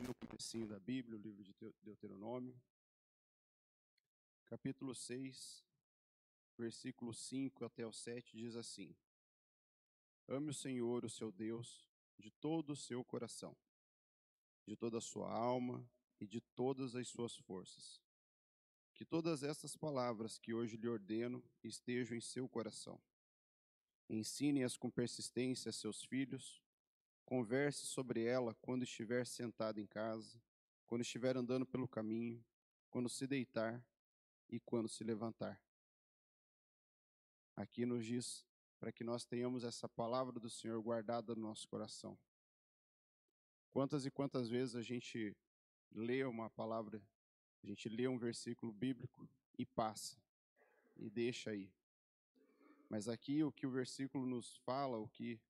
no comecinho da Bíblia, o livro de Deuteronômio, capítulo 6, versículo 5 até o 7, diz assim: Ame o Senhor, o seu Deus, de todo o seu coração, de toda a sua alma e de todas as suas forças. Que todas essas palavras que hoje lhe ordeno estejam em seu coração. Ensine-as com persistência a seus filhos Converse sobre ela quando estiver sentado em casa, quando estiver andando pelo caminho, quando se deitar e quando se levantar. Aqui nos diz para que nós tenhamos essa palavra do Senhor guardada no nosso coração. Quantas e quantas vezes a gente lê uma palavra, a gente lê um versículo bíblico e passa e deixa aí. Mas aqui o que o versículo nos fala, o que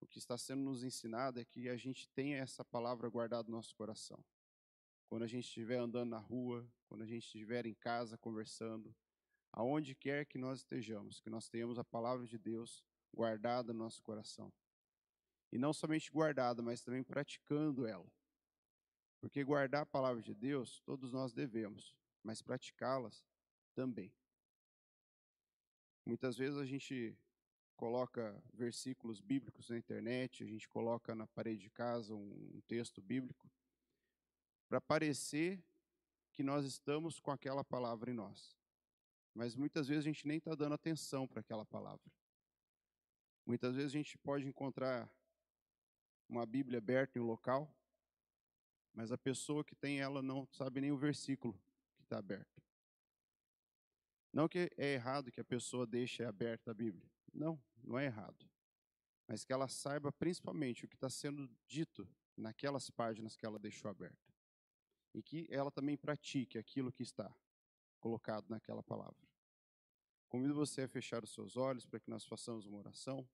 o que está sendo nos ensinado é que a gente tenha essa palavra guardada no nosso coração. Quando a gente estiver andando na rua, quando a gente estiver em casa conversando, aonde quer que nós estejamos, que nós tenhamos a palavra de Deus guardada no nosso coração. E não somente guardada, mas também praticando ela. Porque guardar a palavra de Deus, todos nós devemos, mas praticá-las também. Muitas vezes a gente coloca versículos bíblicos na internet, a gente coloca na parede de casa um, texto bíblico, para parecer que nós estamos com aquela palavra em nós. Mas muitas vezes a gente nem está dando atenção para aquela palavra. Muitas vezes a gente pode encontrar uma Bíblia aberta em um local, mas a pessoa que tem ela não sabe nem o versículo que está aberto. Não que é errado que a pessoa deixe aberta a Bíblia. Não, não é errado. Mas que ela saiba principalmente o que está sendo dito naquelas páginas que ela deixou aberta. E que ela também pratique aquilo que está colocado naquela palavra. Convido você a fechar os seus olhos para que nós façamos uma oração.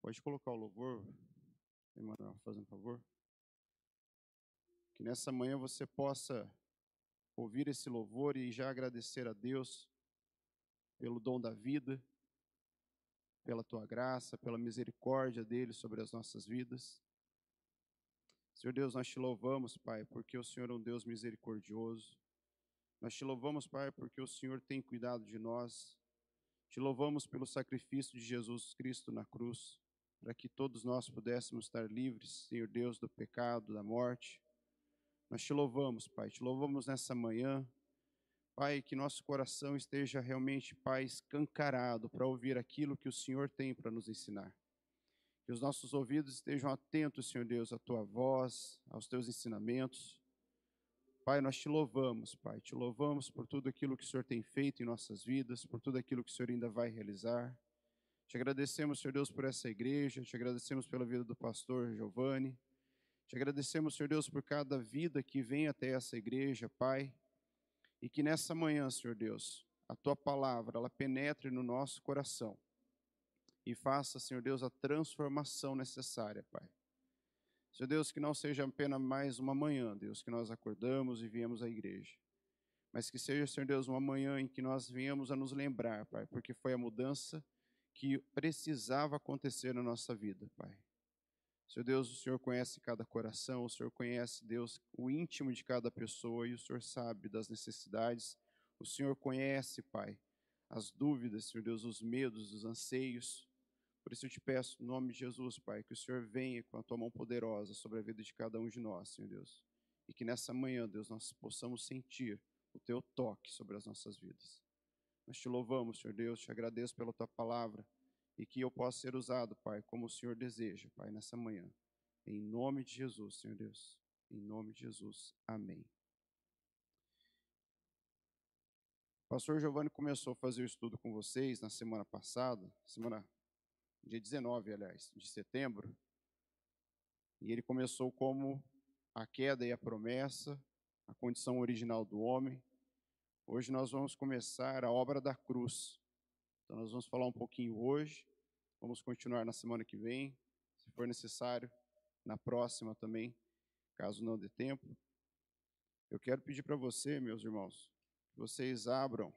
Pode colocar o louvor, Emanuel, fazendo um favor. Que nessa manhã você possa ouvir esse louvor e já agradecer a Deus pelo dom da vida, pela tua graça, pela misericórdia dele sobre as nossas vidas. Senhor Deus, nós te louvamos, Pai, porque o Senhor é um Deus misericordioso. Nós te louvamos, Pai, porque o Senhor tem cuidado de nós. Te louvamos pelo sacrifício de Jesus Cristo na cruz, para que todos nós pudéssemos estar livres, Senhor Deus, do pecado, da morte. Nós te louvamos, Pai, te louvamos nessa manhã. Pai, que nosso coração esteja realmente, Pai, escancarado para ouvir aquilo que o Senhor tem para nos ensinar. Que os nossos ouvidos estejam atentos, Senhor Deus, à tua voz, aos teus ensinamentos. Pai, nós te louvamos, Pai, te louvamos por tudo aquilo que o Senhor tem feito em nossas vidas, por tudo aquilo que o Senhor ainda vai realizar. Te agradecemos, Senhor Deus, por essa igreja, te agradecemos pela vida do pastor Giovanni. Te agradecemos, Senhor Deus, por cada vida que vem até essa igreja, Pai. E que nessa manhã, Senhor Deus, a tua palavra, ela penetre no nosso coração e faça, Senhor Deus, a transformação necessária, Pai. Senhor Deus, que não seja apenas mais uma manhã, Deus, que nós acordamos e viemos à igreja, mas que seja, Senhor Deus, uma manhã em que nós viemos a nos lembrar, Pai, porque foi a mudança que precisava acontecer na nossa vida, Pai. Senhor Deus, o Senhor conhece cada coração, o Senhor conhece, Deus, o íntimo de cada pessoa e o Senhor sabe das necessidades. O Senhor conhece, Pai, as dúvidas, Senhor Deus, os medos, os anseios. Por isso eu te peço, em nome de Jesus, Pai, que o Senhor venha com a tua mão poderosa sobre a vida de cada um de nós, Senhor Deus. E que nessa manhã, Deus, nós possamos sentir o teu toque sobre as nossas vidas. Nós te louvamos, Senhor Deus, te agradeço pela tua palavra e que eu possa ser usado, Pai, como o Senhor deseja, Pai, nessa manhã. Em nome de Jesus, Senhor Deus. Em nome de Jesus. Amém. O pastor Giovanni começou a fazer o estudo com vocês na semana passada, semana dia 19, aliás, de setembro. E ele começou como a queda e a promessa, a condição original do homem. Hoje nós vamos começar a obra da cruz. Então, nós vamos falar um pouquinho hoje, vamos continuar na semana que vem, se for necessário, na próxima também, caso não dê tempo. Eu quero pedir para você, meus irmãos, que vocês abram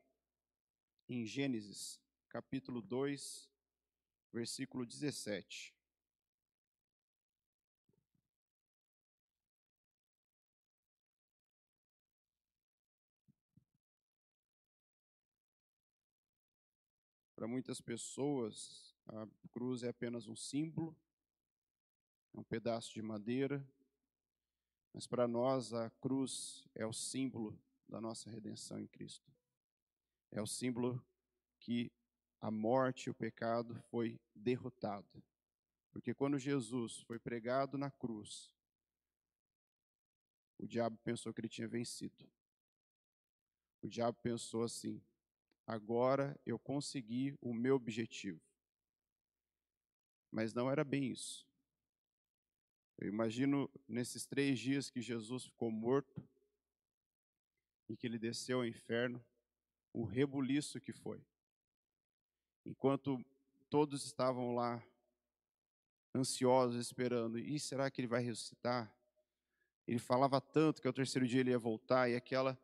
em Gênesis, capítulo 2, versículo 17. Para muitas pessoas, a cruz é apenas um símbolo, é um pedaço de madeira, mas para nós a cruz é o símbolo da nossa redenção em Cristo. É o símbolo que a morte e o pecado foi derrotado. Porque quando Jesus foi pregado na cruz, o diabo pensou que ele tinha vencido. O diabo pensou assim: agora eu consegui o meu objetivo. Mas não era bem isso. Eu imagino nesses três dias que Jesus ficou morto e que ele desceu ao inferno, o rebuliço que foi. Enquanto todos estavam lá ansiosos, esperando, e será que ele vai ressuscitar? Ele falava tanto que ao terceiro dia ele ia voltar e aquela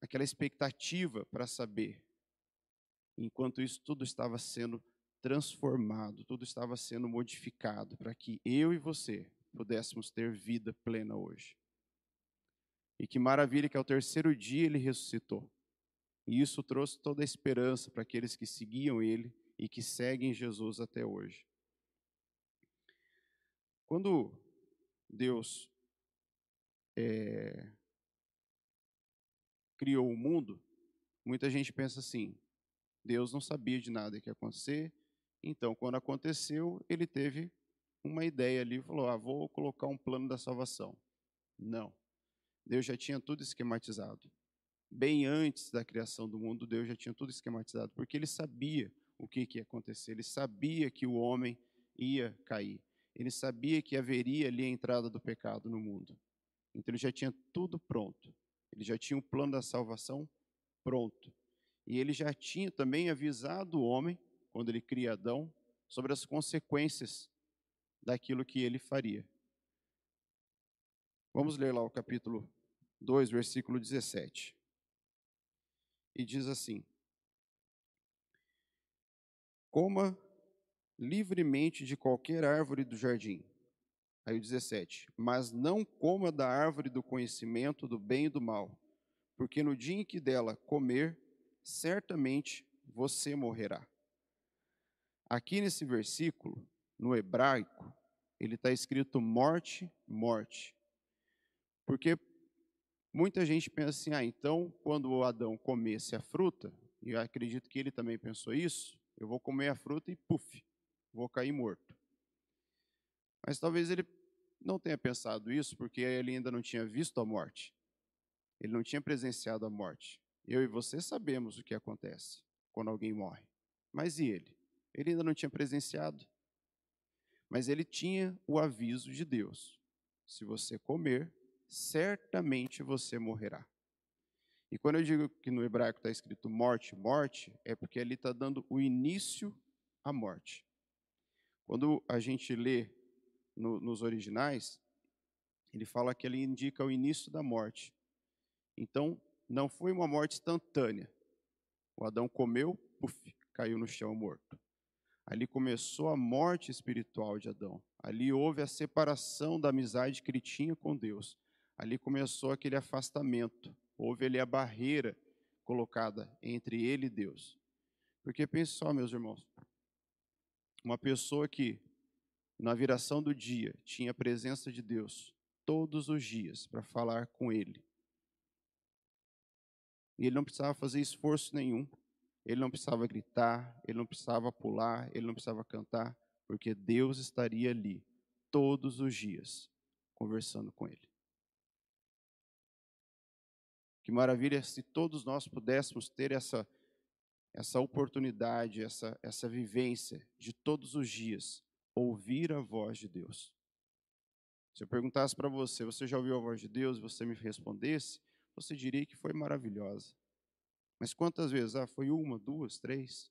aquela expectativa para saber. Enquanto isso tudo estava sendo transformado, tudo estava sendo modificado para que eu e você pudéssemos ter vida plena hoje. E que maravilha que ao terceiro dia ele ressuscitou. E isso trouxe toda a esperança para aqueles que seguiam ele e que seguem Jesus até hoje. Quando Deus é, criou o mundo, muita gente pensa assim: Deus não sabia de nada que ia acontecer, então, quando aconteceu, ele teve uma ideia ali, falou: ah, vou colocar um plano da salvação. Não. Deus já tinha tudo esquematizado. Bem antes da criação do mundo, Deus já tinha tudo esquematizado, porque ele sabia o que, que ia acontecer, ele sabia que o homem ia cair, ele sabia que haveria ali a entrada do pecado no mundo. Então ele já tinha tudo pronto, ele já tinha o plano da salvação pronto. E ele já tinha também avisado o homem, quando ele cria Adão, sobre as consequências daquilo que ele faria. Vamos ler lá o capítulo 2, versículo 17. E diz assim: Coma livremente de qualquer árvore do jardim. Aí o 17: Mas não coma da árvore do conhecimento do bem e do mal, porque no dia em que dela comer, certamente você morrerá. Aqui nesse versículo, no hebraico, ele está escrito morte, morte. Porque muita gente pensa assim, ah, então quando o Adão comesse a fruta, e eu acredito que ele também pensou isso, eu vou comer a fruta e puf, vou cair morto. Mas talvez ele não tenha pensado isso porque ele ainda não tinha visto a morte. Ele não tinha presenciado a morte. Eu e você sabemos o que acontece quando alguém morre. Mas e ele? Ele ainda não tinha presenciado. Mas ele tinha o aviso de Deus: se você comer, certamente você morrerá. E quando eu digo que no hebraico está escrito morte, morte, é porque ali está dando o início à morte. Quando a gente lê no, nos originais, ele fala que ele indica o início da morte. Então, não foi uma morte instantânea. O Adão comeu, puf, caiu no chão morto. Ali começou a morte espiritual de Adão. Ali houve a separação da amizade que ele tinha com Deus. Ali começou aquele afastamento. Houve ali a barreira colocada entre ele e Deus. Porque pense só, meus irmãos, uma pessoa que na viração do dia tinha a presença de Deus todos os dias para falar com ele. E ele não precisava fazer esforço nenhum, ele não precisava gritar, ele não precisava pular, ele não precisava cantar, porque Deus estaria ali todos os dias conversando com ele. Que maravilha se todos nós pudéssemos ter essa essa oportunidade, essa essa vivência de todos os dias ouvir a voz de Deus. Se eu perguntasse para você, você já ouviu a voz de Deus você me respondesse, você diria que foi maravilhosa. Mas quantas vezes? Ah, foi uma, duas, três?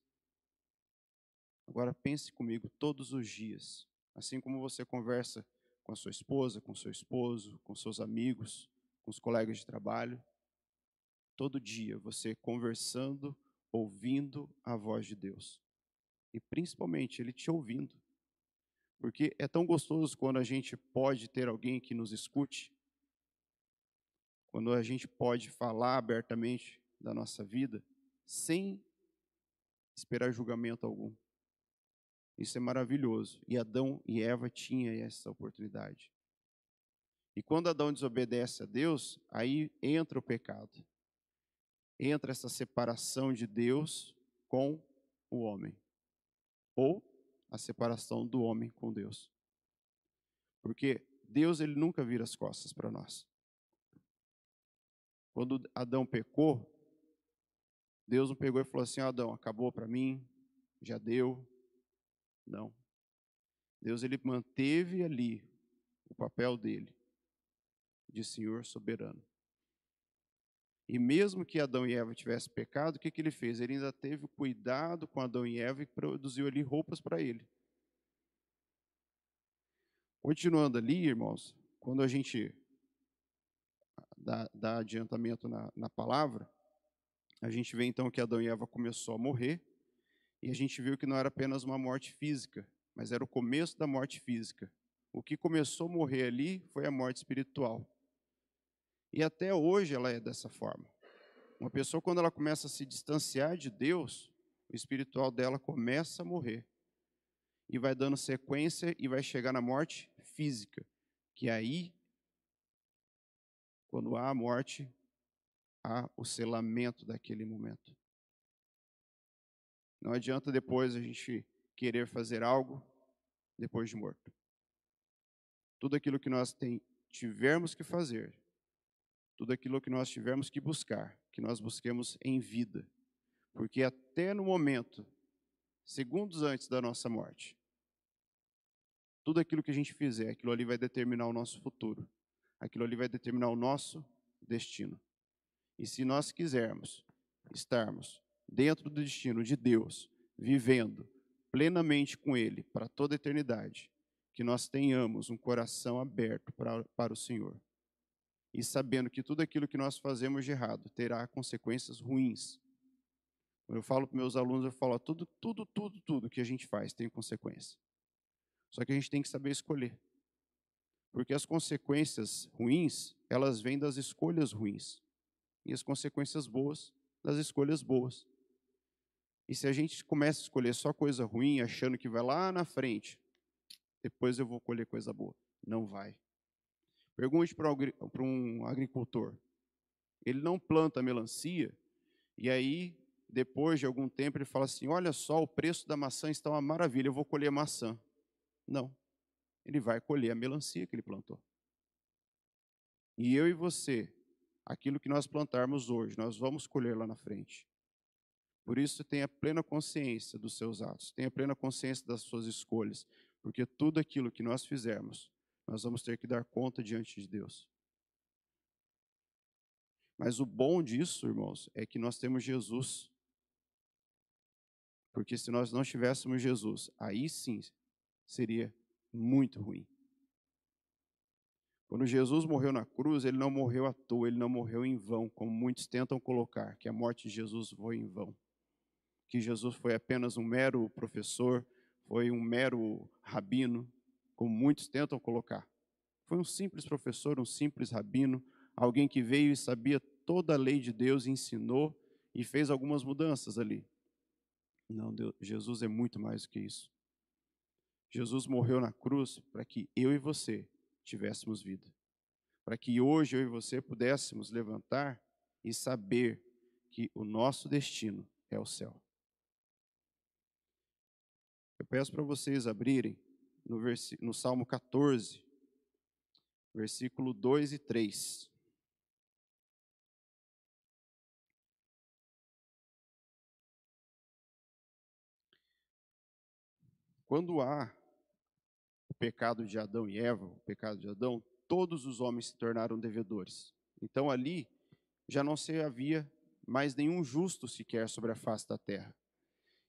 Agora pense comigo todos os dias, assim como você conversa com a sua esposa, com seu esposo, com seus amigos, com os colegas de trabalho. Todo dia você conversando, ouvindo a voz de Deus. E principalmente Ele te ouvindo. Porque é tão gostoso quando a gente pode ter alguém que nos escute, quando a gente pode falar abertamente da nossa vida sem esperar julgamento algum. Isso é maravilhoso. E Adão e Eva tinham essa oportunidade. E quando Adão desobedece a Deus, aí entra o pecado. Entra essa separação de Deus com o homem. Ou a separação do homem com Deus. Porque Deus ele nunca vira as costas para nós. Quando Adão pecou, Deus não pegou e falou assim: Adão, acabou para mim, já deu. Não. Deus ele manteve ali o papel dele de Senhor soberano. E mesmo que Adão e Eva tivessem pecado, o que, que ele fez? Ele ainda teve cuidado com Adão e Eva e produziu ali roupas para ele. Continuando ali, irmãos, quando a gente dá adiantamento na, na palavra, a gente vê então que Adão e Eva começou a morrer, e a gente viu que não era apenas uma morte física, mas era o começo da morte física. O que começou a morrer ali foi a morte espiritual. E até hoje ela é dessa forma. Uma pessoa, quando ela começa a se distanciar de Deus, o espiritual dela começa a morrer. E vai dando sequência e vai chegar na morte física. Que aí, quando há a morte, há o selamento daquele momento. Não adianta depois a gente querer fazer algo depois de morto. Tudo aquilo que nós tem, tivermos que fazer, tudo aquilo que nós tivermos que buscar, que nós busquemos em vida. Porque até no momento, segundos antes da nossa morte, tudo aquilo que a gente fizer, aquilo ali vai determinar o nosso futuro. Aquilo ali vai determinar o nosso destino. E se nós quisermos estarmos dentro do destino de Deus, vivendo plenamente com Ele para toda a eternidade, que nós tenhamos um coração aberto para, para o Senhor e sabendo que tudo aquilo que nós fazemos de errado terá consequências ruins. Quando eu falo para meus alunos, eu falo, tudo, tudo, tudo, tudo que a gente faz tem consequência. Só que a gente tem que saber escolher. Porque as consequências ruins, elas vêm das escolhas ruins. E as consequências boas, das escolhas boas. E se a gente começa a escolher só coisa ruim, achando que vai lá na frente, depois eu vou colher coisa boa. Não vai. Pergunte para um agricultor. Ele não planta melancia e aí, depois de algum tempo, ele fala assim: Olha só, o preço da maçã está uma maravilha, eu vou colher maçã. Não. Ele vai colher a melancia que ele plantou. E eu e você, aquilo que nós plantarmos hoje, nós vamos colher lá na frente. Por isso, tenha plena consciência dos seus atos, tenha plena consciência das suas escolhas, porque tudo aquilo que nós fizermos, nós vamos ter que dar conta diante de Deus. Mas o bom disso, irmãos, é que nós temos Jesus. Porque se nós não tivéssemos Jesus, aí sim seria muito ruim. Quando Jesus morreu na cruz, ele não morreu à toa, ele não morreu em vão, como muitos tentam colocar, que a morte de Jesus foi em vão. Que Jesus foi apenas um mero professor, foi um mero rabino, como muitos tentam colocar. Foi um simples professor, um simples rabino, alguém que veio e sabia toda a lei de Deus, ensinou e fez algumas mudanças ali. Não, Deus, Jesus é muito mais do que isso. Jesus morreu na cruz para que eu e você tivéssemos vida. Para que hoje eu e você pudéssemos levantar e saber que o nosso destino é o céu. Eu peço para vocês abrirem no, no Salmo 14, versículo 2 e 3. Quando há pecado de Adão e Eva, o pecado de Adão, todos os homens se tornaram devedores. Então ali já não se havia mais nenhum justo sequer sobre a face da terra.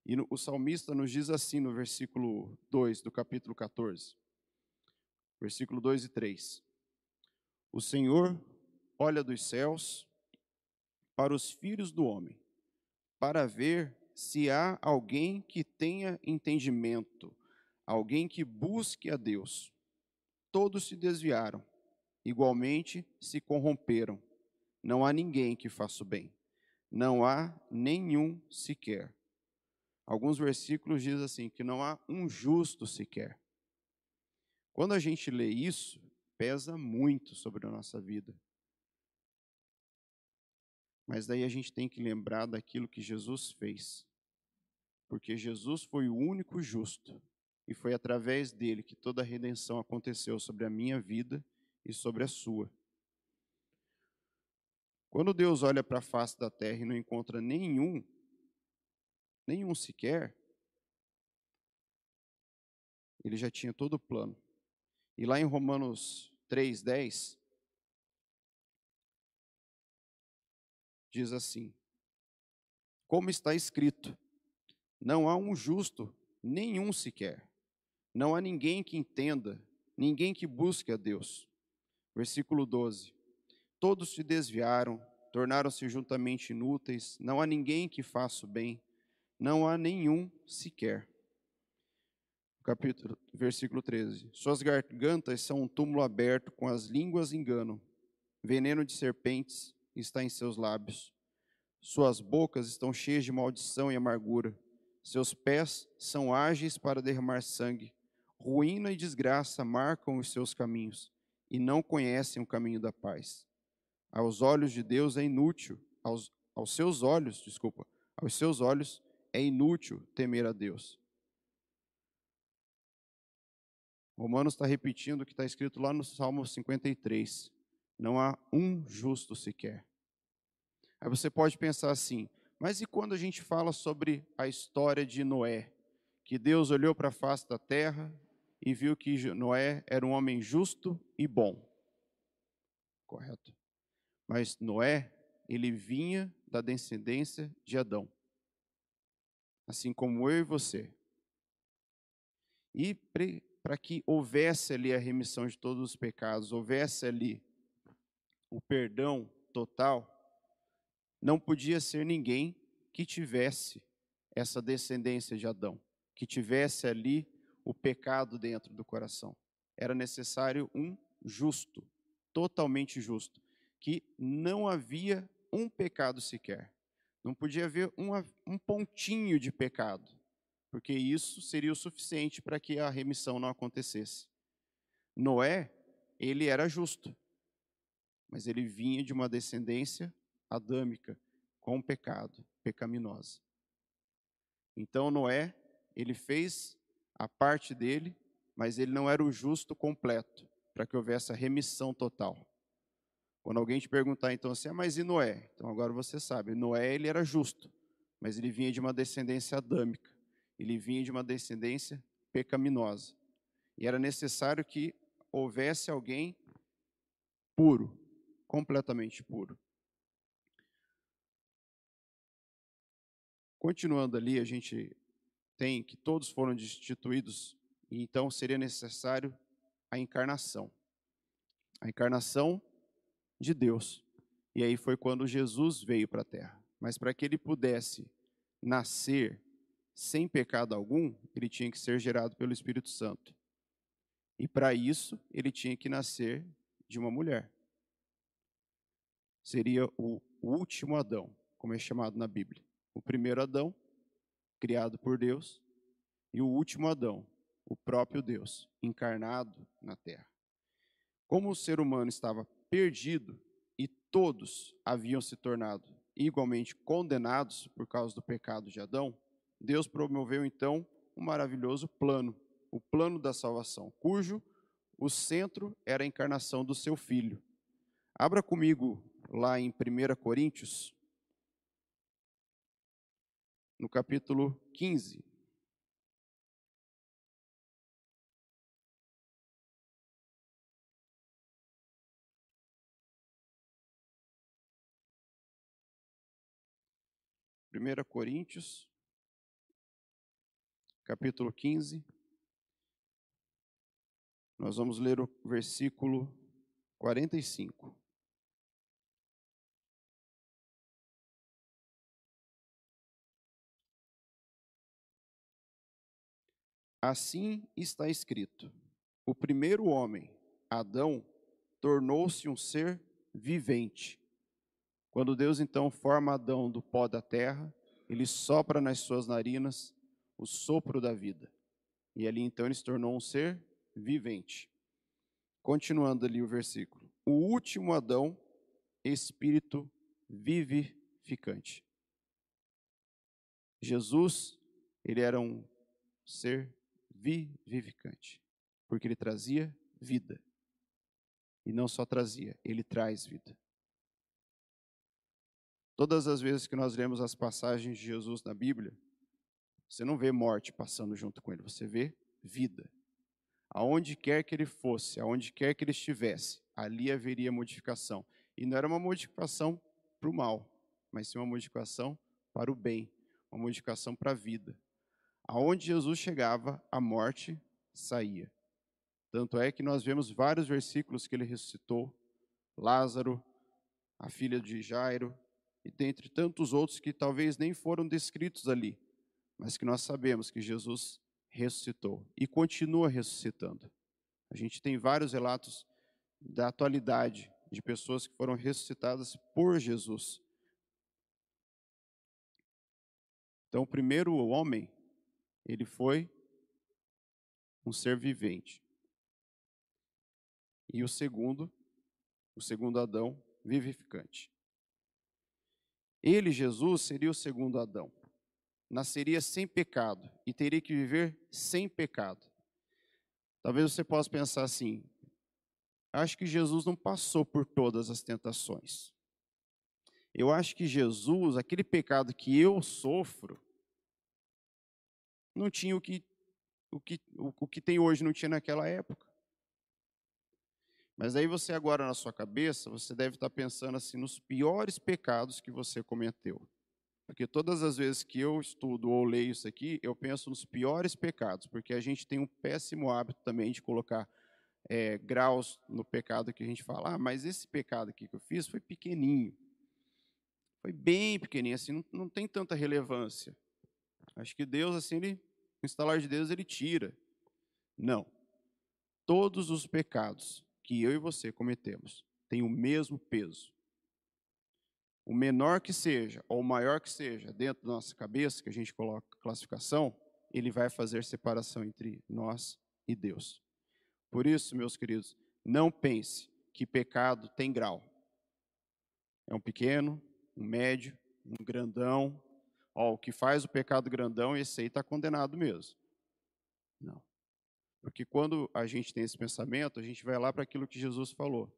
E o salmista nos diz assim no versículo 2 do capítulo 14, versículo 2 e 3. O Senhor olha dos céus para os filhos do homem, para ver se há alguém que tenha entendimento, alguém que busque a Deus. Todos se desviaram, igualmente se corromperam. Não há ninguém que faça o bem, não há nenhum sequer. alguns versículos diz assim que não há um justo sequer. Quando a gente lê isso, pesa muito sobre a nossa vida. Mas daí a gente tem que lembrar daquilo que Jesus fez. Porque Jesus foi o único justo e foi através dele que toda a redenção aconteceu sobre a minha vida e sobre a sua. Quando Deus olha para a face da terra e não encontra nenhum, nenhum sequer, ele já tinha todo o plano. E lá em Romanos 3:10 diz assim: Como está escrito: Não há um justo, nenhum sequer. Não há ninguém que entenda, ninguém que busque a Deus. Versículo 12: Todos se desviaram, tornaram-se juntamente inúteis, não há ninguém que faça o bem, não há nenhum sequer. Capítulo, versículo 13: Suas gargantas são um túmulo aberto, com as línguas enganam, veneno de serpentes está em seus lábios. Suas bocas estão cheias de maldição e amargura. Seus pés são ágeis para derramar sangue. Ruína e desgraça marcam os seus caminhos e não conhecem o caminho da paz. Aos olhos de Deus é inútil, aos, aos seus olhos, desculpa, aos seus olhos é inútil temer a Deus. Romanos está repetindo o que está escrito lá no Salmo 53. Não há um justo sequer. Aí você pode pensar assim, mas e quando a gente fala sobre a história de Noé? Que Deus olhou para a face da terra e viu que Noé era um homem justo e bom. Correto. Mas Noé, ele vinha da descendência de Adão. Assim como eu e você. E para que houvesse ali a remissão de todos os pecados, houvesse ali o perdão total, não podia ser ninguém que tivesse essa descendência de Adão, que tivesse ali o pecado dentro do coração. Era necessário um justo, totalmente justo, que não havia um pecado sequer. Não podia haver uma, um pontinho de pecado, porque isso seria o suficiente para que a remissão não acontecesse. Noé, ele era justo, mas ele vinha de uma descendência adâmica, com pecado, pecaminosa. Então Noé, ele fez a parte dele, mas ele não era o justo completo, para que houvesse a remissão total. Quando alguém te perguntar então assim, ah, mas e Noé? Então agora você sabe, Noé ele era justo, mas ele vinha de uma descendência adâmica, ele vinha de uma descendência pecaminosa. E era necessário que houvesse alguém puro, completamente puro. Continuando ali, a gente tem que todos foram destituídos, e então seria necessário a encarnação. A encarnação de Deus. E aí foi quando Jesus veio para a terra. Mas para que ele pudesse nascer sem pecado algum, ele tinha que ser gerado pelo Espírito Santo. E para isso, ele tinha que nascer de uma mulher. Seria o último Adão, como é chamado na Bíblia. O primeiro Adão criado por Deus, e o último Adão, o próprio Deus, encarnado na terra. Como o ser humano estava perdido e todos haviam se tornado igualmente condenados por causa do pecado de Adão, Deus promoveu então um maravilhoso plano, o plano da salvação, cujo o centro era a encarnação do seu filho. Abra comigo lá em 1 Coríntios, no capítulo 15. Primeira Coríntios, capítulo 15. Nós vamos ler o versículo 45. Assim está escrito: o primeiro homem, Adão, tornou-se um ser vivente. Quando Deus então forma Adão do pó da terra, ele sopra nas suas narinas o sopro da vida. E ali então ele se tornou um ser vivente. Continuando ali o versículo. O último Adão, espírito vivificante. Jesus, ele era um ser vivificante, porque ele trazia vida. E não só trazia, ele traz vida. Todas as vezes que nós lemos as passagens de Jesus na Bíblia, você não vê morte passando junto com ele, você vê vida. Aonde quer que ele fosse, aonde quer que ele estivesse, ali haveria modificação. E não era uma modificação para o mal, mas sim uma modificação para o bem, uma modificação para a vida. Aonde Jesus chegava, a morte saía. Tanto é que nós vemos vários versículos que ele ressuscitou, Lázaro, a filha de Jairo, e dentre tantos outros que talvez nem foram descritos ali, mas que nós sabemos que Jesus ressuscitou e continua ressuscitando. A gente tem vários relatos da atualidade de pessoas que foram ressuscitadas por Jesus. Então, o primeiro homem, ele foi um ser vivente. E o segundo, o segundo Adão, vivificante. Ele, Jesus, seria o segundo Adão. Nasceria sem pecado e teria que viver sem pecado. Talvez você possa pensar assim: acho que Jesus não passou por todas as tentações. Eu acho que Jesus, aquele pecado que eu sofro, não tinha o que, o que, o que tem hoje, não tinha naquela época. Mas aí você agora na sua cabeça, você deve estar pensando assim nos piores pecados que você cometeu. Porque todas as vezes que eu estudo ou leio isso aqui, eu penso nos piores pecados, porque a gente tem um péssimo hábito também de colocar é, graus no pecado que a gente fala, ah, mas esse pecado aqui que eu fiz foi pequenininho. Foi bem pequenininho, assim, não, não tem tanta relevância. Acho que Deus, assim, ele, o instalar de Deus, ele tira. Não. Todos os pecados que eu e você cometemos têm o mesmo peso. O menor que seja, ou o maior que seja, dentro da nossa cabeça, que a gente coloca classificação, ele vai fazer separação entre nós e Deus. Por isso, meus queridos, não pense que pecado tem grau. É um pequeno, um médio, um grandão. Ó, o que faz o pecado grandão, esse aí está condenado mesmo. Não. Porque quando a gente tem esse pensamento, a gente vai lá para aquilo que Jesus falou.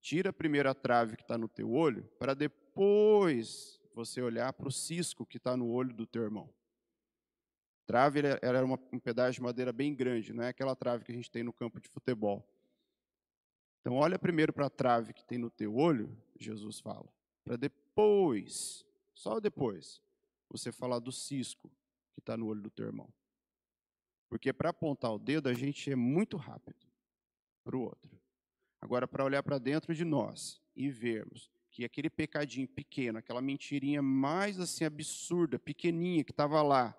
Tira a primeira trave que está no teu olho, para depois você olhar para o cisco que está no olho do teu irmão. Trave era uma, um pedaço de madeira bem grande, não é aquela trave que a gente tem no campo de futebol. Então, olha primeiro para a trave que tem no teu olho, Jesus fala, para depois, só depois, você falar do cisco que está no olho do teu irmão. Porque para apontar o dedo, a gente é muito rápido para o outro. Agora, para olhar para dentro de nós e vermos que aquele pecadinho pequeno, aquela mentirinha mais assim absurda, pequeninha que estava lá,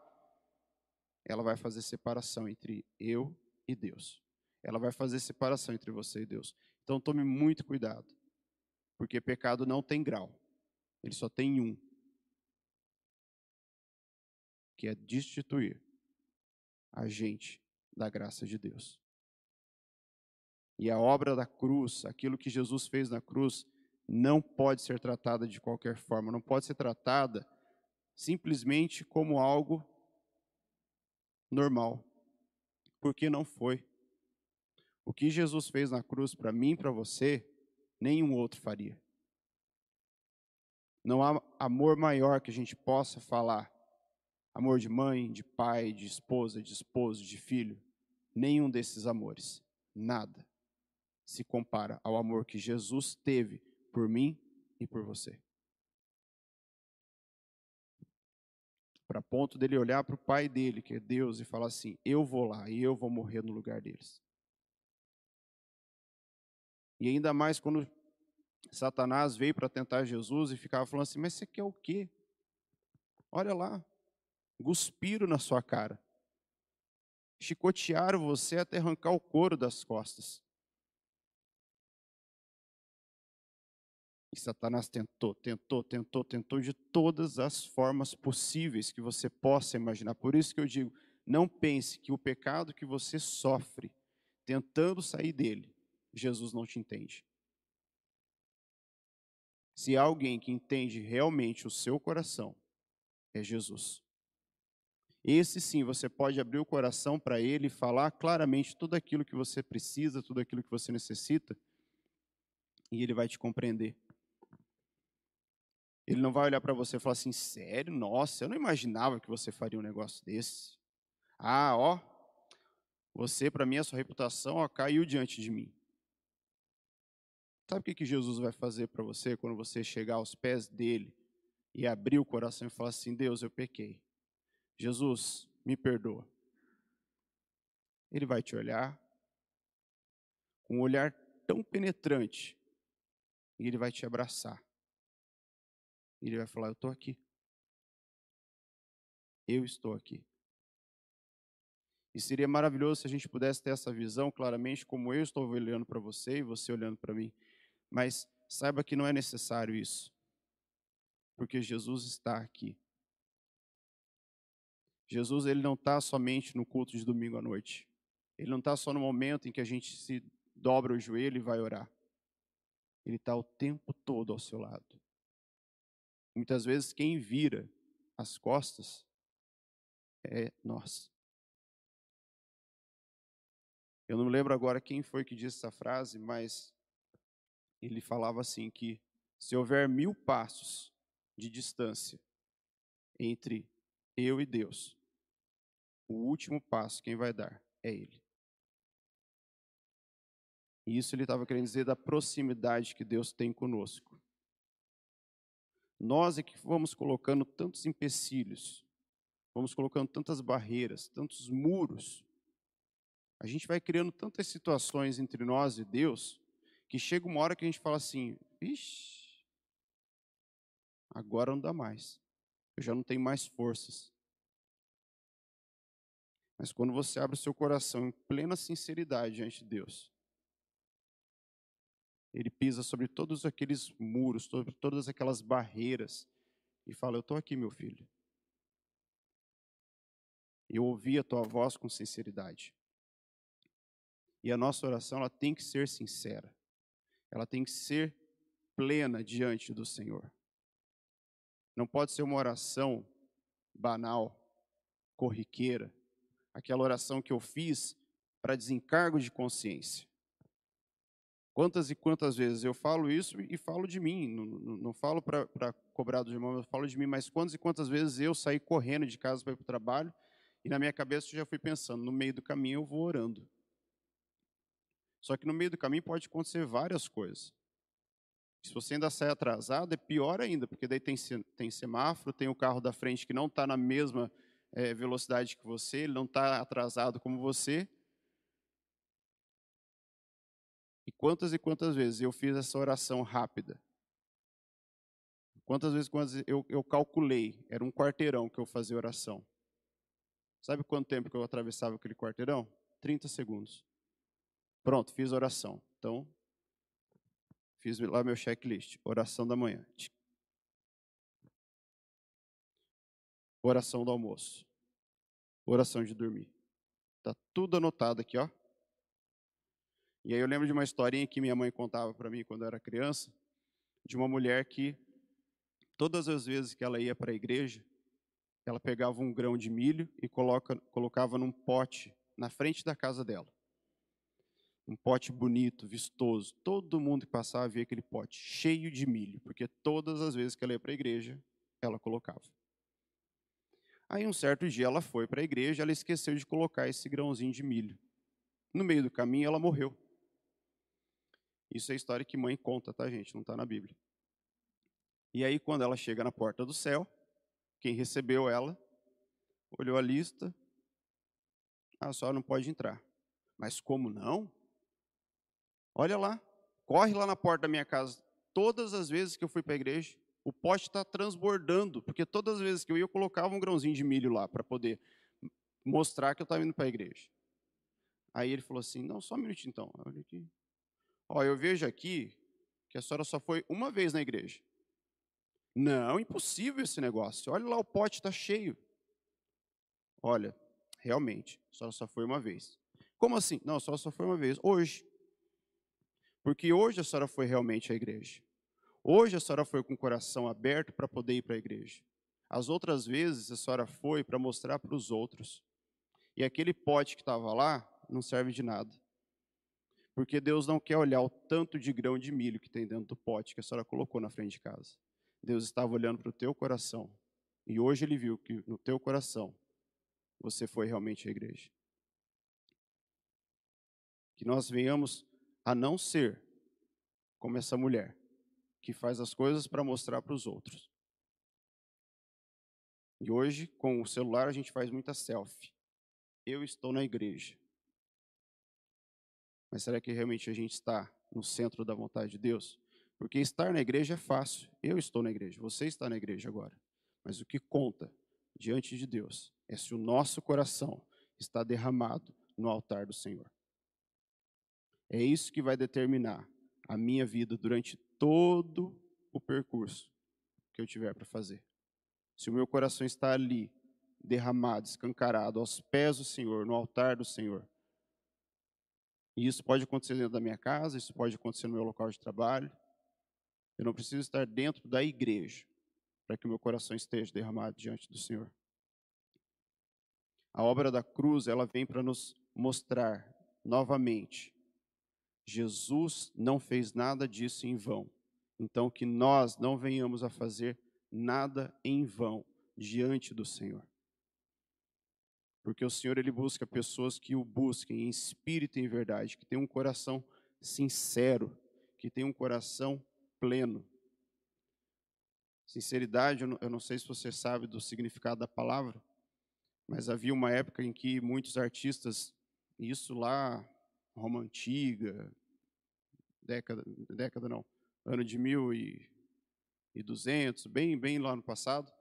ela vai fazer separação entre eu e Deus. Ela vai fazer separação entre você e Deus. Então tome muito cuidado, porque pecado não tem grau, ele só tem um, que é destituir a gente da graça de Deus. E a obra da cruz, aquilo que Jesus fez na cruz, não pode ser tratada de qualquer forma, não pode ser tratada simplesmente como algo normal, porque não foi. O que Jesus fez na cruz para mim e para você, nenhum outro faria. Não há amor maior que a gente possa falar. Amor de mãe, de pai, de esposa, de esposo, de filho. Nenhum desses amores, nada, se compara ao amor que Jesus teve por mim e por você. para ponto dele olhar para o pai dele, que é Deus, e falar assim: eu vou lá e eu vou morrer no lugar deles. E ainda mais quando Satanás veio para tentar Jesus e ficava falando assim: mas você quer o quê? Olha lá, guspiram na sua cara, chicotearam você até arrancar o couro das costas. E Satanás tentou, tentou, tentou, tentou de todas as formas possíveis que você possa imaginar. Por isso que eu digo, não pense que o pecado que você sofre tentando sair dele, Jesus não te entende. Se há alguém que entende realmente o seu coração, é Jesus. Esse sim, você pode abrir o coração para ele e falar claramente tudo aquilo que você precisa, tudo aquilo que você necessita, e ele vai te compreender. Ele não vai olhar para você e falar assim: sério? Nossa, eu não imaginava que você faria um negócio desse. Ah, ó, você, para mim, a sua reputação ó, caiu diante de mim. Sabe o que, que Jesus vai fazer para você quando você chegar aos pés dele e abrir o coração e falar assim: Deus, eu pequei. Jesus, me perdoa. Ele vai te olhar com um olhar tão penetrante e ele vai te abraçar. Ele vai falar: Eu estou aqui. Eu estou aqui. E seria maravilhoso se a gente pudesse ter essa visão claramente, como eu estou olhando para você e você olhando para mim. Mas saiba que não é necessário isso, porque Jesus está aqui. Jesus ele não está somente no culto de domingo à noite. Ele não está só no momento em que a gente se dobra o joelho e vai orar. Ele está o tempo todo ao seu lado. Muitas vezes quem vira as costas é nós. Eu não lembro agora quem foi que disse essa frase, mas ele falava assim que se houver mil passos de distância entre eu e Deus, o último passo quem vai dar é Ele. E isso ele estava querendo dizer da proximidade que Deus tem conosco. Nós é que vamos colocando tantos empecilhos, vamos colocando tantas barreiras, tantos muros. A gente vai criando tantas situações entre nós e Deus, que chega uma hora que a gente fala assim: vixe, agora não dá mais. Eu já não tenho mais forças. Mas quando você abre o seu coração em plena sinceridade diante de Deus, ele pisa sobre todos aqueles muros, sobre todas aquelas barreiras e fala: Eu estou aqui, meu filho. Eu ouvi a tua voz com sinceridade. E a nossa oração ela tem que ser sincera. Ela tem que ser plena diante do Senhor. Não pode ser uma oração banal, corriqueira, aquela oração que eu fiz para desencargo de consciência. Quantas e quantas vezes eu falo isso e falo de mim, não, não, não falo para cobrar do irmão, eu falo de mim, mas quantas e quantas vezes eu saí correndo de casa para ir para o trabalho e na minha cabeça eu já fui pensando, no meio do caminho eu vou orando. Só que no meio do caminho pode acontecer várias coisas. Se você ainda sai atrasado, é pior ainda, porque daí tem, tem semáforo, tem o carro da frente que não está na mesma é, velocidade que você, ele não está atrasado como você, E quantas e quantas vezes eu fiz essa oração rápida? Quantas vezes eu, eu calculei, era um quarteirão que eu fazia oração. Sabe quanto tempo que eu atravessava aquele quarteirão? 30 segundos. Pronto, fiz oração. Então, fiz lá meu checklist. Oração da manhã. Oração do almoço. Oração de dormir. Tá tudo anotado aqui, ó. E aí eu lembro de uma historinha que minha mãe contava para mim quando eu era criança, de uma mulher que todas as vezes que ela ia para a igreja, ela pegava um grão de milho e coloca, colocava num pote na frente da casa dela. Um pote bonito, vistoso. Todo mundo que passava via aquele pote cheio de milho, porque todas as vezes que ela ia para a igreja, ela colocava. Aí um certo dia ela foi para a igreja, ela esqueceu de colocar esse grãozinho de milho. No meio do caminho ela morreu. Isso é história que mãe conta, tá, gente? Não está na Bíblia. E aí, quando ela chega na porta do céu, quem recebeu ela olhou a lista. Ah, a senhora não pode entrar. Mas como não? Olha lá, corre lá na porta da minha casa. Todas as vezes que eu fui para a igreja, o pote está transbordando, porque todas as vezes que eu ia, eu colocava um grãozinho de milho lá para poder mostrar que eu estava indo para a igreja. Aí ele falou assim: Não, só um minutinho então. Olha aqui. Ó, eu vejo aqui que a senhora só foi uma vez na igreja. Não, impossível esse negócio. Olha lá, o pote está cheio. Olha, realmente, a senhora só foi uma vez. Como assim? Não, a senhora só foi uma vez. Hoje. Porque hoje a senhora foi realmente à igreja. Hoje a senhora foi com o coração aberto para poder ir para a igreja. As outras vezes a senhora foi para mostrar para os outros. E aquele pote que estava lá não serve de nada. Porque Deus não quer olhar o tanto de grão de milho que tem dentro do pote que a senhora colocou na frente de casa. Deus estava olhando para o teu coração. E hoje ele viu que no teu coração você foi realmente à igreja. Que nós venhamos a não ser como essa mulher, que faz as coisas para mostrar para os outros. E hoje, com o celular, a gente faz muita selfie. Eu estou na igreja. Mas será que realmente a gente está no centro da vontade de Deus? Porque estar na igreja é fácil. Eu estou na igreja, você está na igreja agora. Mas o que conta diante de Deus é se o nosso coração está derramado no altar do Senhor. É isso que vai determinar a minha vida durante todo o percurso que eu tiver para fazer. Se o meu coração está ali, derramado, escancarado, aos pés do Senhor, no altar do Senhor, e isso pode acontecer dentro da minha casa, isso pode acontecer no meu local de trabalho. Eu não preciso estar dentro da igreja para que o meu coração esteja derramado diante do Senhor. A obra da cruz, ela vem para nos mostrar novamente Jesus não fez nada disso em vão. Então que nós não venhamos a fazer nada em vão diante do Senhor. Porque o Senhor ele busca pessoas que o busquem em espírito e em verdade, que tenham um coração sincero, que tenham um coração pleno. Sinceridade, eu não, sei se você sabe do significado da palavra, mas havia uma época em que muitos artistas, isso lá, Roma Antiga, década, década não, ano de mil e, e duzentos, bem, bem lá no passado,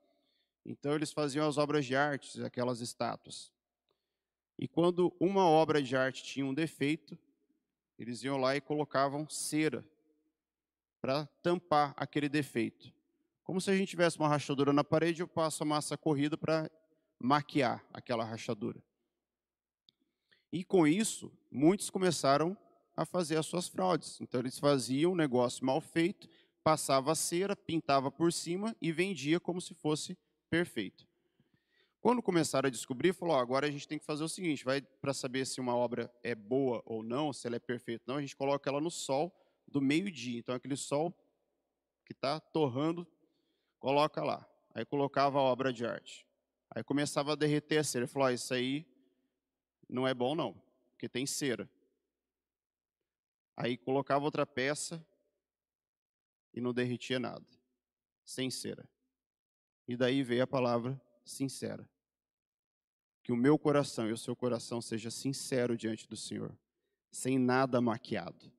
então eles faziam as obras de arte, aquelas estátuas. E quando uma obra de arte tinha um defeito, eles iam lá e colocavam cera para tampar aquele defeito. Como se a gente tivesse uma rachadura na parede, eu passo a massa corrida para maquiar aquela rachadura. E com isso, muitos começaram a fazer as suas fraudes. Então eles faziam um negócio mal feito, passava a cera, pintava por cima e vendia como se fosse perfeito. Quando começaram a descobrir, falou: oh, agora a gente tem que fazer o seguinte: vai para saber se uma obra é boa ou não, se ela é perfeita ou não, a gente coloca ela no sol do meio-dia. Então, aquele sol que está torrando, coloca lá. Aí colocava a obra de arte. Aí começava a derreter a cera. Ele falou: oh, isso aí não é bom, não, porque tem cera. Aí colocava outra peça e não derretia nada, sem cera. E daí veio a palavra sincera. Que o meu coração e o seu coração seja sincero diante do Senhor, sem nada maquiado,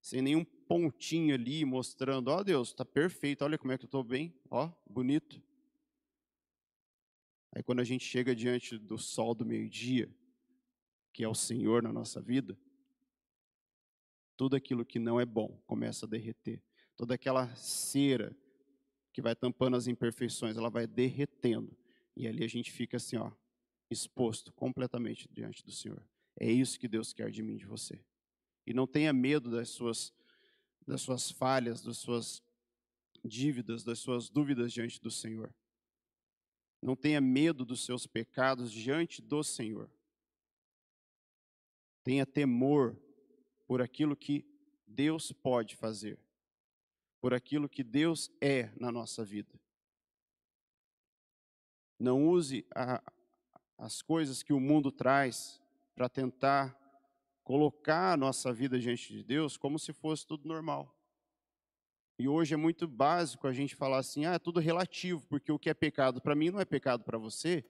sem nenhum pontinho ali mostrando, ó oh, Deus, está perfeito, olha como é que eu estou bem, ó, bonito. Aí quando a gente chega diante do sol do meio-dia, que é o Senhor na nossa vida, tudo aquilo que não é bom começa a derreter. Toda aquela cera que vai tampando as imperfeições, ela vai derretendo. E ali a gente fica assim, ó, exposto completamente diante do Senhor. É isso que Deus quer de mim, de você. E não tenha medo das suas, das suas falhas, das suas dívidas, das suas dúvidas diante do Senhor. Não tenha medo dos seus pecados diante do Senhor. Tenha temor por aquilo que Deus pode fazer, por aquilo que Deus é na nossa vida. Não use a, as coisas que o mundo traz para tentar colocar a nossa vida diante de Deus como se fosse tudo normal. E hoje é muito básico a gente falar assim: ah, é tudo relativo, porque o que é pecado para mim não é pecado para você.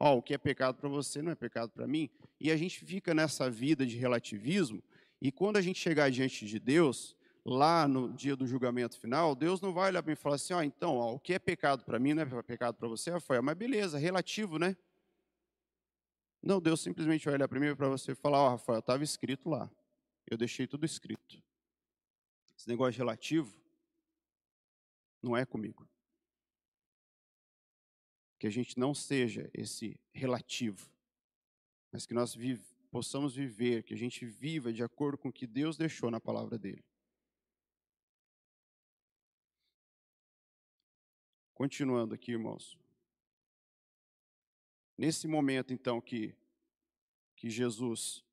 Ó, o que é pecado para você não é pecado para mim. E a gente fica nessa vida de relativismo, e quando a gente chegar diante de Deus, lá no dia do julgamento final, Deus não vai olhar para mim e falar assim, ó, oh, então, ó, o que é pecado para mim não é pecado para você, Rafael, mas beleza, relativo, né? Não, Deus simplesmente vai olhar para mim e para você e falar, ó, oh, Rafael, estava escrito lá, eu deixei tudo escrito. Esse negócio relativo não é comigo. Que a gente não seja esse relativo, mas que nós vive, possamos viver, que a gente viva de acordo com o que Deus deixou na palavra dele. Continuando aqui, irmãos. Nesse momento, então, que, que Jesus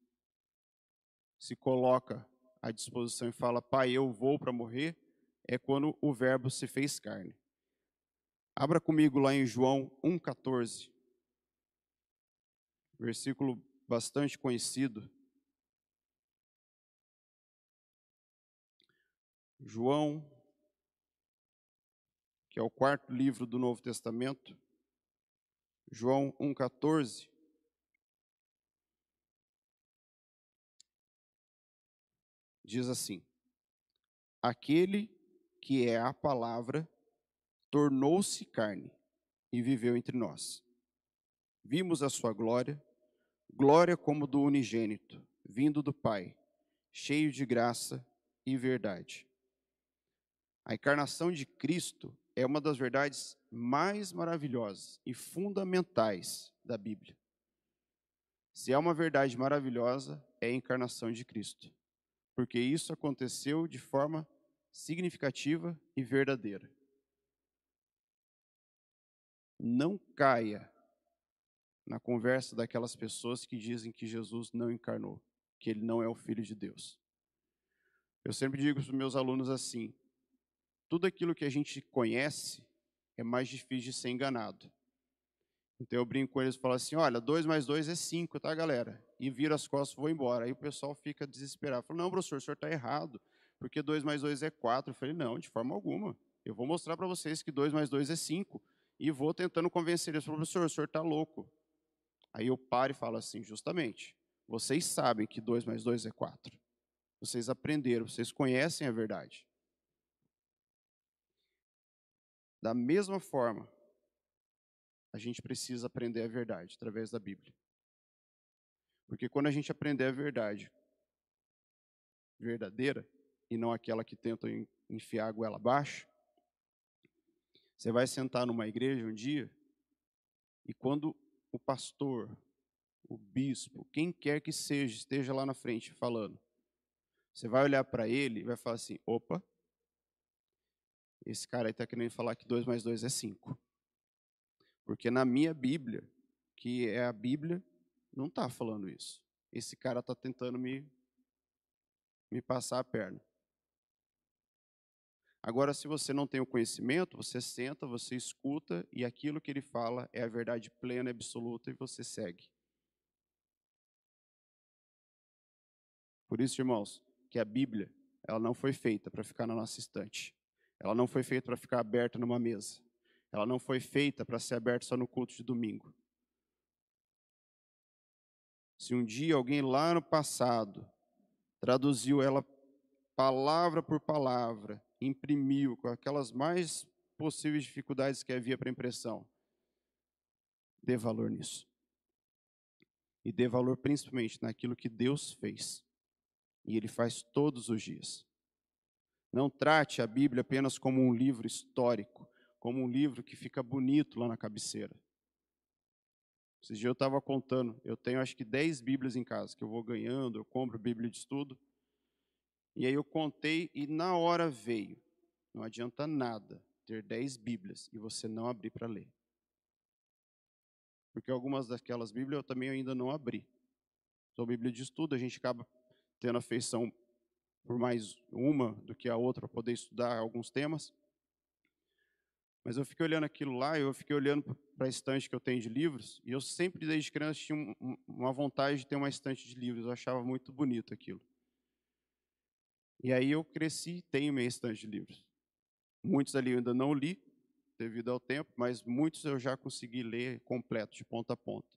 se coloca à disposição e fala, Pai, eu vou para morrer, é quando o Verbo se fez carne. Abra comigo lá em João 1,14, versículo bastante conhecido. João, que é o quarto livro do Novo Testamento, João 1,14. Diz assim: Aquele que é a palavra tornou-se carne e viveu entre nós. Vimos a sua glória, glória como do unigênito, vindo do Pai, cheio de graça e verdade. A encarnação de Cristo é uma das verdades mais maravilhosas e fundamentais da Bíblia. Se é uma verdade maravilhosa, é a encarnação de Cristo, porque isso aconteceu de forma significativa e verdadeira. Não caia na conversa daquelas pessoas que dizem que Jesus não encarnou, que ele não é o Filho de Deus. Eu sempre digo para os meus alunos assim: tudo aquilo que a gente conhece é mais difícil de ser enganado. Então eu brinco com eles e falo assim: olha, 2 mais 2 é 5, tá, galera? E viro as costas e vou embora. Aí o pessoal fica desesperado. Fala, não, professor, o senhor está errado, porque 2 mais 2 é 4. Eu falei, não, de forma alguma. Eu vou mostrar para vocês que 2 mais 2 é 5. E vou tentando convencer eles. Professor, o senhor está louco. Aí eu paro e falo assim, justamente, vocês sabem que 2 mais 2 é 4. Vocês aprenderam, vocês conhecem a verdade. Da mesma forma, a gente precisa aprender a verdade através da Bíblia. Porque quando a gente aprender a verdade verdadeira, e não aquela que tenta enfiar a goela abaixo, você vai sentar numa igreja um dia, e quando o pastor, o bispo, quem quer que seja, esteja lá na frente falando, você vai olhar para ele e vai falar assim: opa, esse cara aí está querendo falar que 2 mais 2 é 5. Porque na minha Bíblia, que é a Bíblia, não está falando isso. Esse cara está tentando me, me passar a perna. Agora, se você não tem o conhecimento, você senta, você escuta e aquilo que ele fala é a verdade plena e absoluta e você segue. Por isso, irmãos, que a Bíblia, ela não foi feita para ficar na nossa estante. Ela não foi feita para ficar aberta numa mesa. Ela não foi feita para ser aberta só no culto de domingo. Se um dia alguém lá no passado traduziu ela palavra por palavra, imprimiu com aquelas mais possíveis dificuldades que havia para impressão, dê valor nisso. E dê valor principalmente naquilo que Deus fez. E Ele faz todos os dias. Não trate a Bíblia apenas como um livro histórico, como um livro que fica bonito lá na cabeceira. Esses dias eu estava contando, eu tenho acho que 10 Bíblias em casa, que eu vou ganhando, eu compro Bíblia de estudo. E aí eu contei e na hora veio. Não adianta nada ter 10 Bíblias e você não abrir para ler. Porque algumas daquelas Bíblias eu também ainda não abri. São Bíblia de estudo, a gente acaba tendo afeição por mais uma do que a outra para poder estudar alguns temas. Mas eu fiquei olhando aquilo lá, eu fiquei olhando para a estante que eu tenho de livros, e eu sempre, desde criança, tinha uma vontade de ter uma estante de livros, eu achava muito bonito aquilo. E aí eu cresci tenho minha estante de livros. Muitos ali eu ainda não li, devido ao tempo, mas muitos eu já consegui ler completo, de ponta a ponta.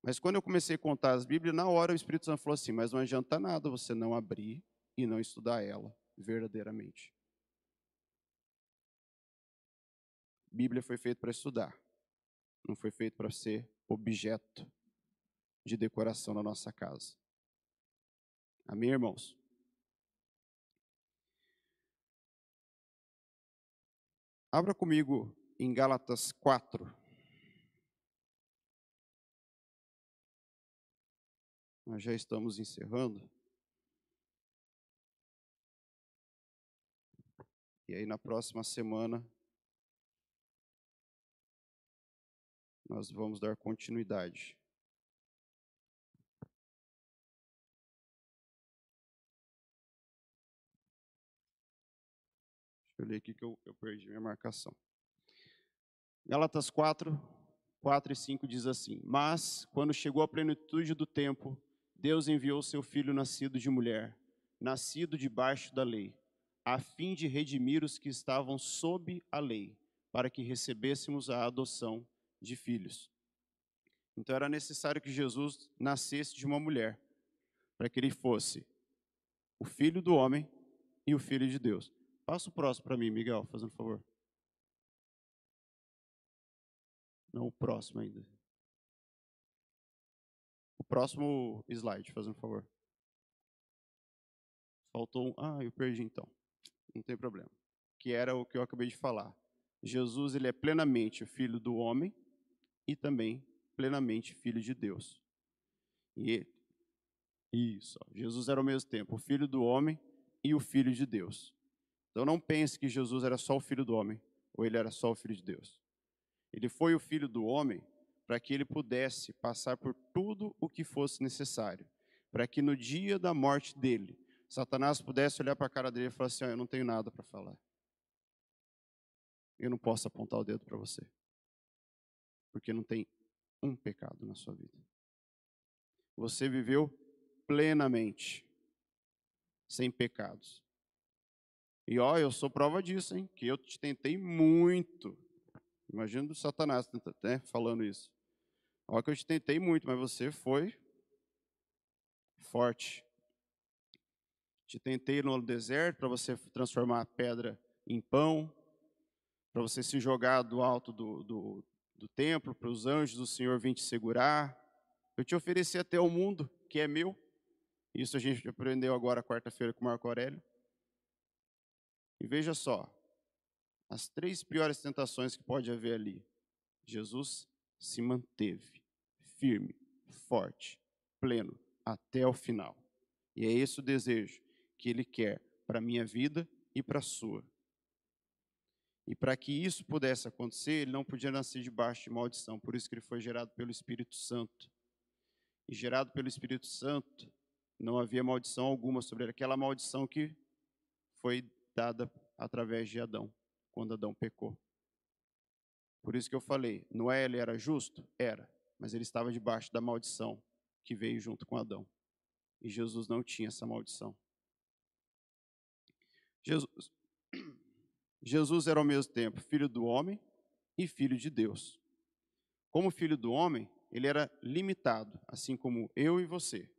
Mas quando eu comecei a contar as Bíblias, na hora o Espírito Santo falou assim: Mas não adianta nada você não abrir e não estudar ela verdadeiramente. Bíblia foi feita para estudar, não foi feita para ser objeto de decoração na nossa casa. Amém, irmãos? Abra comigo em Gálatas 4. Nós já estamos encerrando. E aí, na próxima semana, nós vamos dar continuidade. Eu ler aqui que eu, eu perdi minha marcação. Gálatas 4, 4 e 5 diz assim: Mas, quando chegou a plenitude do tempo, Deus enviou seu filho nascido de mulher, nascido debaixo da lei a fim de redimir os que estavam sob a lei, para que recebêssemos a adoção de filhos. Então era necessário que Jesus nascesse de uma mulher, para que ele fosse o filho do homem e o filho de Deus. Passa o próximo para mim, Miguel, fazendo favor. Não, o próximo ainda. O próximo slide, fazendo favor. Faltou um. Ah, eu perdi então não tem problema. Que era o que eu acabei de falar. Jesus ele é plenamente filho do homem e também plenamente filho de Deus. E isso, Jesus era ao mesmo tempo o filho do homem e o filho de Deus. Então não pense que Jesus era só o filho do homem ou ele era só o filho de Deus. Ele foi o filho do homem para que ele pudesse passar por tudo o que fosse necessário, para que no dia da morte dele Satanás pudesse olhar para a cara dele e falar assim: oh, Eu não tenho nada para falar. Eu não posso apontar o dedo para você. Porque não tem um pecado na sua vida. Você viveu plenamente, sem pecados. E ó, eu sou prova disso, hein? Que eu te tentei muito. Imagina do Satanás né, falando isso. Ó, que eu te tentei muito, mas você foi forte. Te tentei no deserto para você transformar a pedra em pão, para você se jogar do alto do, do, do templo, para os anjos do Senhor virem te segurar. Eu te ofereci até o mundo, que é meu. Isso a gente aprendeu agora quarta-feira com Marco Aurélio. E veja só, as três piores tentações que pode haver ali. Jesus se manteve firme, forte, pleno, até o final. E é esse o desejo que Ele quer para a minha vida e para a sua. E para que isso pudesse acontecer, ele não podia nascer debaixo de maldição, por isso que ele foi gerado pelo Espírito Santo. E gerado pelo Espírito Santo, não havia maldição alguma sobre ele, aquela maldição que foi dada através de Adão, quando Adão pecou. Por isso que eu falei, Noé ele era justo? Era, mas ele estava debaixo da maldição que veio junto com Adão. E Jesus não tinha essa maldição. Jesus, Jesus era ao mesmo tempo filho do homem e filho de Deus. Como filho do homem, ele era limitado, assim como eu e você,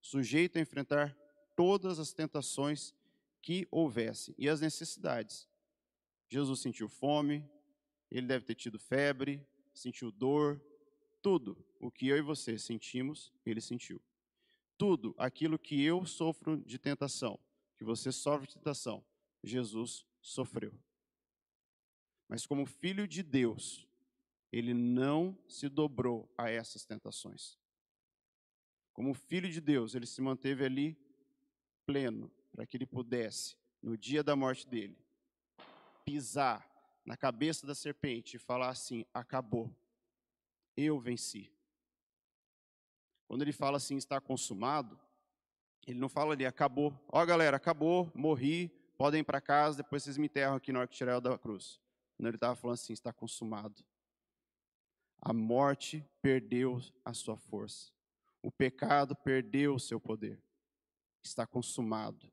sujeito a enfrentar todas as tentações que houvesse e as necessidades. Jesus sentiu fome, ele deve ter tido febre, sentiu dor, tudo o que eu e você sentimos, ele sentiu. Tudo aquilo que eu sofro de tentação, que você sofre de tentação, Jesus sofreu. Mas como filho de Deus, ele não se dobrou a essas tentações. Como filho de Deus, ele se manteve ali pleno, para que ele pudesse, no dia da morte dele, pisar na cabeça da serpente e falar assim: acabou, eu venci. Quando ele fala assim, está consumado, ele não fala ali, acabou. Ó, galera, acabou, morri, podem ir para casa, depois vocês me enterram aqui na hora que tirar da cruz. Quando ele estava falando assim, está consumado. A morte perdeu a sua força. O pecado perdeu o seu poder. Está consumado.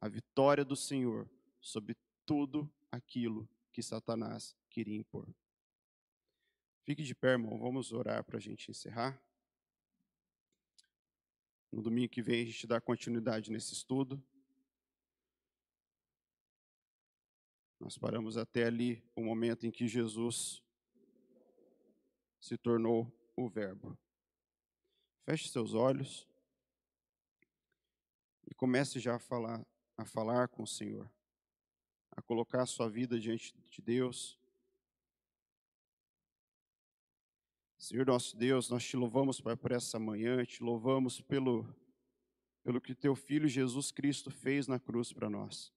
A vitória do Senhor sobre tudo aquilo que Satanás queria impor. Fique de pé, irmão. Vamos orar para a gente encerrar. No domingo que vem a gente dá continuidade nesse estudo. Nós paramos até ali o momento em que Jesus se tornou o Verbo. Feche seus olhos e comece já a falar, a falar com o Senhor, a colocar a sua vida diante de Deus. Senhor nosso Deus, nós te louvamos, Pai, por essa manhã, te louvamos pelo, pelo que teu Filho Jesus Cristo fez na cruz para nós.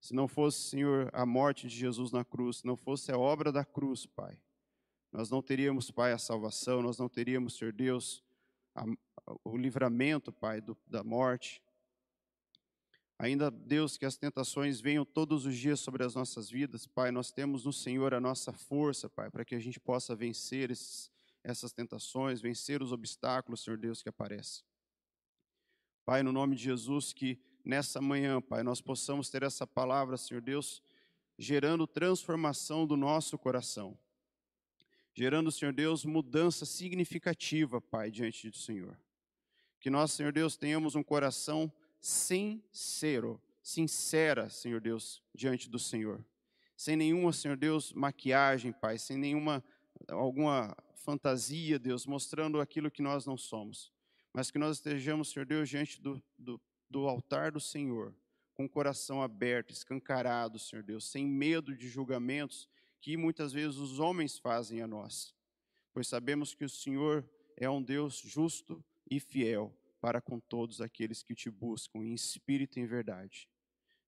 Se não fosse, Senhor, a morte de Jesus na cruz, se não fosse a obra da cruz, Pai, nós não teríamos, Pai, a salvação, nós não teríamos, Senhor Deus, a, o livramento, Pai, do, da morte. Ainda, Deus, que as tentações venham todos os dias sobre as nossas vidas, Pai, nós temos no Senhor a nossa força, Pai, para que a gente possa vencer esses, essas tentações, vencer os obstáculos, Senhor Deus, que aparecem. Pai, no nome de Jesus, que nessa manhã, Pai, nós possamos ter essa palavra, Senhor Deus, gerando transformação do nosso coração, gerando, Senhor Deus, mudança significativa, Pai, diante do Senhor. Que nós, Senhor Deus, tenhamos um coração sincero, sincera, Senhor Deus, diante do Senhor. Sem nenhuma, Senhor Deus, maquiagem, Pai, sem nenhuma alguma fantasia, Deus, mostrando aquilo que nós não somos. Mas que nós estejamos, Senhor Deus, diante do, do, do altar do Senhor, com o coração aberto, escancarado, Senhor Deus, sem medo de julgamentos que muitas vezes os homens fazem a nós. Pois sabemos que o Senhor é um Deus justo e fiel para com todos aqueles que te buscam em espírito e em verdade.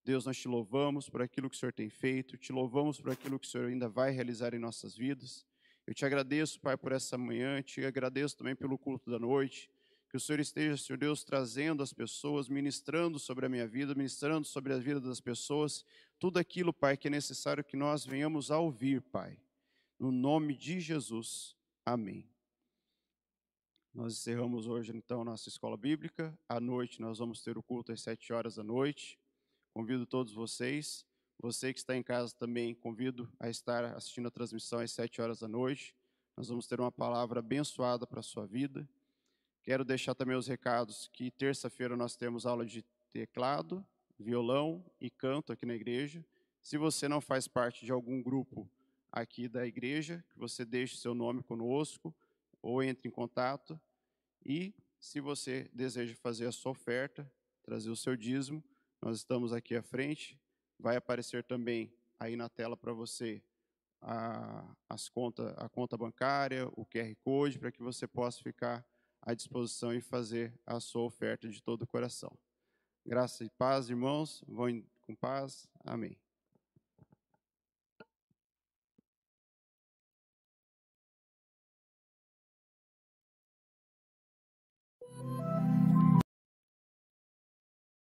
Deus, nós te louvamos por aquilo que o Senhor tem feito, te louvamos por aquilo que o Senhor ainda vai realizar em nossas vidas. Eu te agradeço, Pai, por essa manhã, te agradeço também pelo culto da noite. Que o Senhor esteja, Senhor Deus, trazendo as pessoas, ministrando sobre a minha vida, ministrando sobre a vida das pessoas, tudo aquilo, Pai, que é necessário que nós venhamos a ouvir, Pai. No nome de Jesus. Amém. Nós encerramos hoje, então, nossa escola bíblica. À noite, nós vamos ter o culto às sete horas da noite. Convido todos vocês. Você que está em casa também, convido a estar assistindo a transmissão às sete horas da noite. Nós vamos ter uma palavra abençoada para a sua vida. Quero deixar também os recados que terça-feira nós temos aula de teclado, violão e canto aqui na igreja. Se você não faz parte de algum grupo aqui da igreja, que você deixe seu nome conosco ou entre em contato. E se você deseja fazer a sua oferta, trazer o seu dízimo, nós estamos aqui à frente. Vai aparecer também aí na tela para você a, as conta, a conta bancária, o QR Code, para que você possa ficar à disposição e fazer a sua oferta de todo o coração. Graça e paz, irmãos. Vão com paz. Amém.